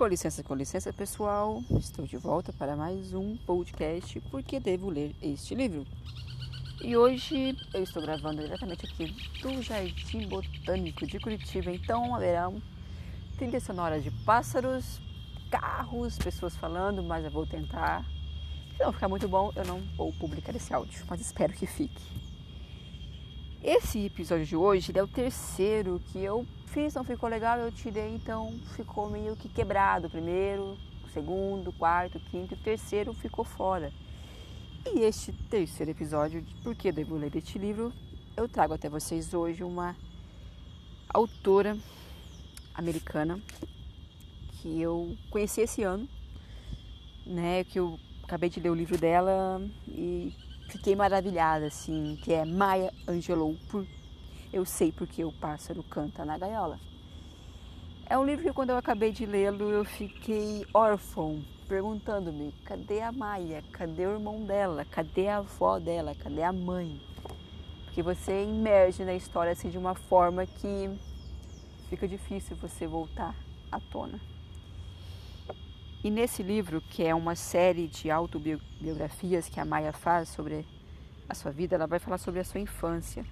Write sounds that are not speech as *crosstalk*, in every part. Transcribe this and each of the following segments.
Com licença, com licença, pessoal. Estou de volta para mais um podcast porque devo ler este livro. E hoje eu estou gravando diretamente aqui do Jardim Botânico de Curitiba. Então haverá trilha sonora de pássaros, carros, pessoas falando, mas eu vou tentar. Se não ficar muito bom, eu não vou publicar esse áudio, mas espero que fique. Esse episódio de hoje é o terceiro que eu fiz, não ficou legal, eu tirei, então ficou meio que quebrado. Primeiro, segundo, quarto, quinto e terceiro ficou fora. E este terceiro episódio, por que devo ler este livro, eu trago até vocês hoje uma autora americana que eu conheci esse ano, né, que eu acabei de ler o livro dela e fiquei maravilhada, assim, que é Maya Angelou, por Eu Sei Porque o Pássaro Canta na Gaiola. É um livro que quando eu acabei de lê-lo eu fiquei órfão, perguntando-me, cadê a Maia? Cadê o irmão dela? Cadê a avó dela? Cadê a mãe? Porque você emerge na história assim de uma forma que fica difícil você voltar à tona. E nesse livro, que é uma série de autobiografias que a Maia faz sobre a sua vida, ela vai falar sobre a sua infância.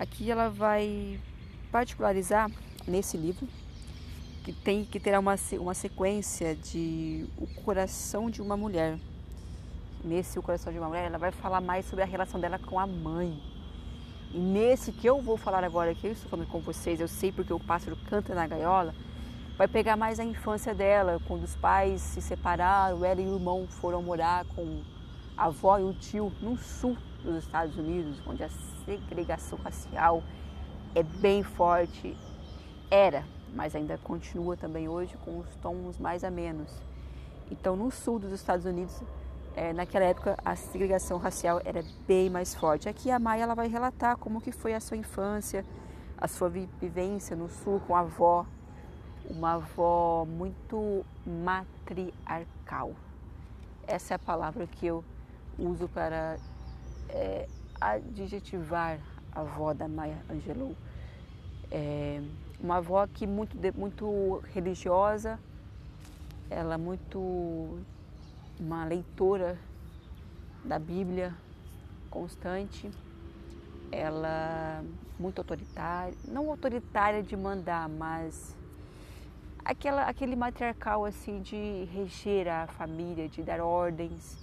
Aqui ela vai particularizar nesse livro que tem que terá uma, uma sequência de o coração de uma mulher. Nesse o coração de uma mulher, ela vai falar mais sobre a relação dela com a mãe. E nesse que eu vou falar agora, que eu estou falando com vocês, eu sei porque o pássaro canta na gaiola vai pegar mais a infância dela, quando os pais se separaram, ela e o irmão foram morar com a avó e o tio no sul dos Estados Unidos, onde a segregação racial é bem forte. Era, mas ainda continua também hoje com os tons mais a menos. Então, no sul dos Estados Unidos, é, naquela época, a segregação racial era bem mais forte. Aqui a Maia ela vai relatar como que foi a sua infância, a sua vivência no sul com a avó, uma avó muito matriarcal. Essa é a palavra que eu uso para é, adjetivar a avó da Maya Angelou. É, uma avó que muito, muito religiosa, ela muito uma leitora da Bíblia constante, ela muito autoritária, não autoritária de mandar, mas aquela, aquele matriarcal assim de reger a família, de dar ordens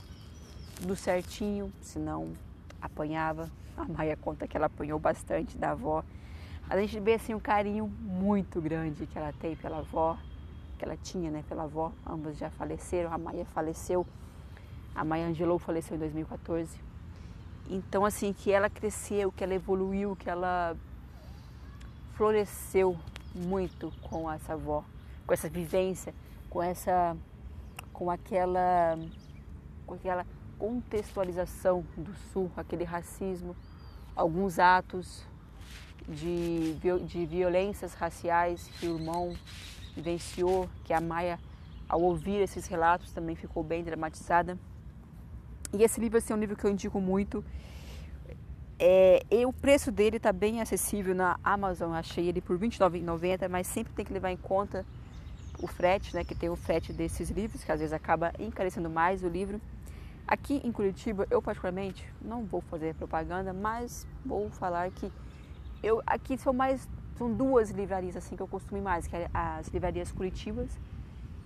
do certinho, senão apanhava. A Maia conta que ela apanhou bastante da avó. A gente vê assim um carinho muito grande que ela tem pela avó, que ela tinha, né, pela avó. Ambas já faleceram. A Maia faleceu. A Maia Angelou faleceu em 2014. Então assim que ela cresceu, que ela evoluiu, que ela floresceu muito com essa avó com essa vivência, com essa com aquela com aquela contextualização do sul, aquele racismo, alguns atos de, de violências raciais que o irmão vivenciou, que a Maia, ao ouvir esses relatos, também ficou bem dramatizada. E esse livro assim, é um livro que eu indico muito. É, o preço dele está bem acessível na Amazon, achei ele por R$ 29,90, mas sempre tem que levar em conta o frete, né, que tem o frete desses livros, que às vezes acaba encarecendo mais o livro. Aqui em Curitiba, eu particularmente não vou fazer propaganda, mas vou falar que eu aqui são mais são duas livrarias assim que eu costumo mais, que é as livrarias Curitibas,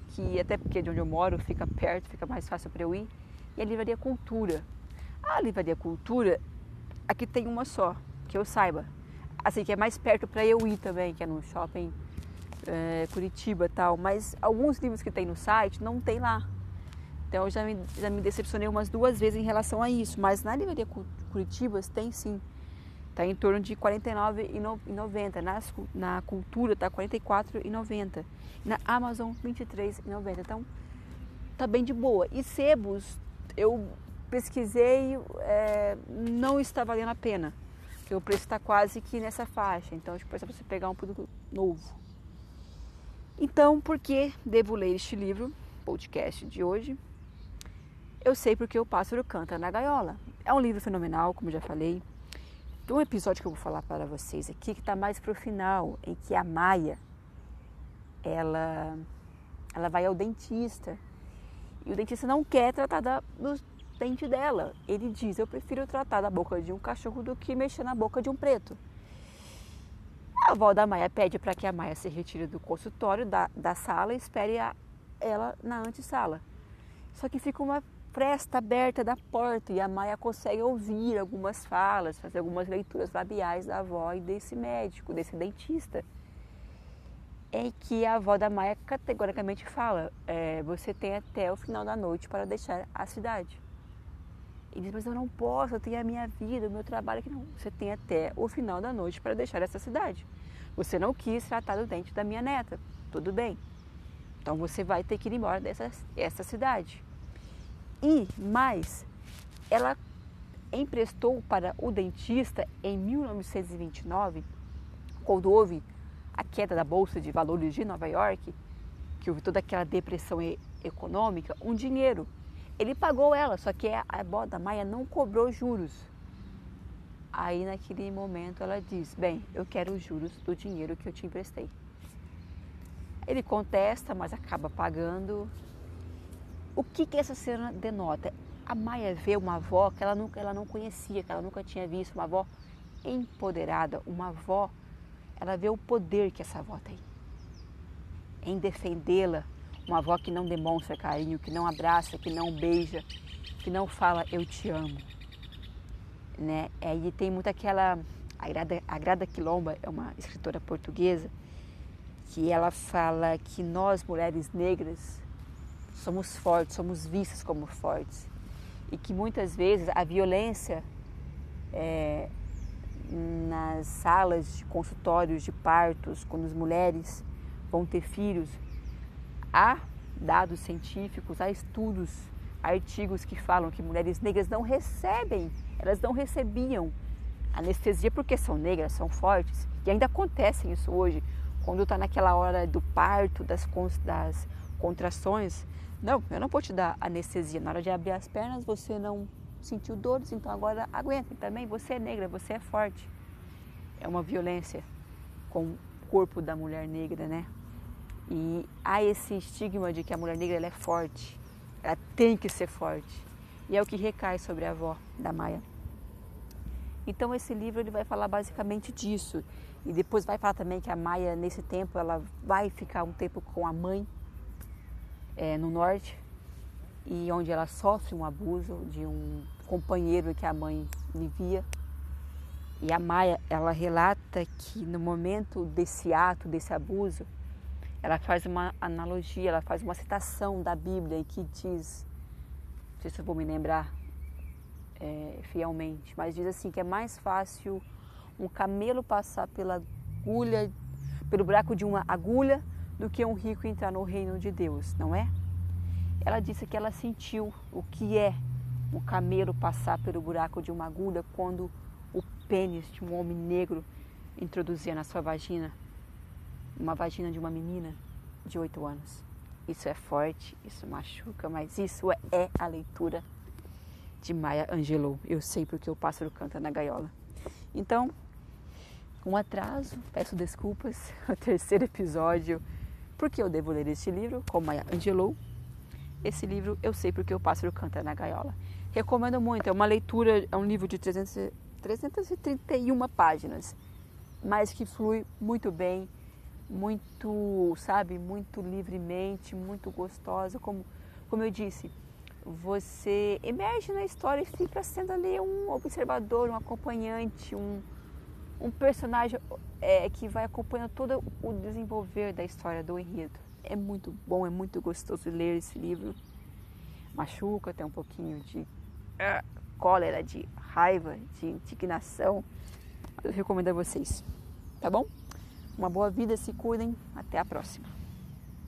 que até porque de onde eu moro fica perto, fica mais fácil para eu ir, e a livraria Cultura. A livraria Cultura aqui tem uma só, que eu saiba. Assim que é mais perto para eu ir também, que é no shopping é, Curitiba tal, mas alguns livros que tem no site não tem lá. Então eu já me, já me decepcionei umas duas vezes em relação a isso, mas na livraria Curitiba tem sim. Está em torno de R$ 49,90. Na, na Cultura está R$ 44,90. Na Amazon, R$ 23,90. Então, tá bem de boa. E sebos, eu pesquisei, é, não está valendo a pena. Porque o preço está quase que nessa faixa. Então, tipo, é para você pegar um produto novo. Então, por que devo ler este livro, podcast de hoje? Eu sei porque o pássaro canta na gaiola. É um livro fenomenal, como já falei. Tem um episódio que eu vou falar para vocês aqui que está mais para o final, em que a Maia, ela ela vai ao dentista e o dentista não quer tratar da, do dente dela. Ele diz: Eu prefiro tratar da boca de um cachorro do que mexer na boca de um preto. A avó da Maia pede para que a Maia se retire do consultório, da, da sala e espere a, ela na antessala. Só que fica uma fresta aberta da porta e a Maia consegue ouvir algumas falas, fazer algumas leituras labiais da avó e desse médico, desse dentista em que a avó da Maia categoricamente fala: é, você tem até o final da noite para deixar a cidade. E diz: mas eu não posso, eu tenho a minha vida, o meu trabalho aqui. Não, você tem até o final da noite para deixar essa cidade. Você não quis tratar do dente da minha neta, tudo bem. Então você vai ter que ir embora dessa essa cidade. E mais, ela emprestou para o dentista em 1929, quando houve a queda da bolsa de valores de Nova York, que houve toda aquela depressão econômica, um dinheiro. Ele pagou ela, só que a Boda Maia não cobrou juros. Aí naquele momento ela diz: Bem, eu quero os juros do dinheiro que eu te emprestei. Ele contesta, mas acaba pagando. O que, que essa cena denota? A Maia vê uma avó que ela nunca ela não conhecia, que ela nunca tinha visto, uma avó empoderada, uma avó ela vê o poder que essa avó tem em defendê-la. Uma avó que não demonstra carinho, que não abraça, que não beija, que não fala eu te amo. Né? E tem muito aquela. A Grada, a Grada Quilomba é uma escritora portuguesa que ela fala que nós, mulheres negras, somos fortes, somos vistas como fortes. E que muitas vezes a violência é, nas salas de consultórios de partos, quando as mulheres vão ter filhos, há dados científicos, há estudos, artigos que falam que mulheres negras não recebem, elas não recebiam anestesia porque são negras, são fortes. E ainda acontece isso hoje, quando está naquela hora do parto, das, das contrações. Não, eu não vou te dar anestesia. Na hora de abrir as pernas, você não sentiu dores, então agora aguenta também. Você é negra, você é forte. É uma violência com o corpo da mulher negra, né? E há esse estigma de que a mulher negra é forte, ela tem que ser forte. E é o que recai sobre a avó da Maia. Então esse livro ele vai falar basicamente disso. E depois vai falar também que a Maia, nesse tempo, ela vai ficar um tempo com a mãe é, no norte, e onde ela sofre um abuso de um companheiro que a mãe vivia. E a Maia, ela relata que no momento desse ato, desse abuso, ela faz uma analogia, ela faz uma citação da Bíblia que diz, não sei se eu vou me lembrar é, fielmente, mas diz assim que é mais fácil um camelo passar pela agulha, pelo buraco de uma agulha, do que um rico entrar no reino de Deus, não é? Ela disse que ela sentiu o que é um camelo passar pelo buraco de uma agulha quando o pênis de um homem negro introduzia na sua vagina, uma vagina de uma menina de oito anos. Isso é forte, isso machuca, mas isso é a leitura de Maya Angelou. Eu sei porque o pássaro canta na gaiola. Então, um atraso, peço desculpas, *laughs* o terceiro episódio, porque eu devo ler este livro com Maya Angelou esse livro eu sei porque o pássaro canta na gaiola. Recomendo muito, é uma leitura, é um livro de 300, 331 páginas, mas que flui muito bem, muito, sabe, muito livremente, muito gostosa, como, como eu disse. Você emerge na história e fica sendo ali um observador, um acompanhante, um, um personagem é, que vai acompanhando todo o desenvolver da história do enredo. É muito bom, é muito gostoso ler esse livro. Machuca, tem um pouquinho de uh, cólera, de raiva, de indignação. Eu recomendo a vocês, tá bom? Uma boa vida, se cuidem. Até a próxima.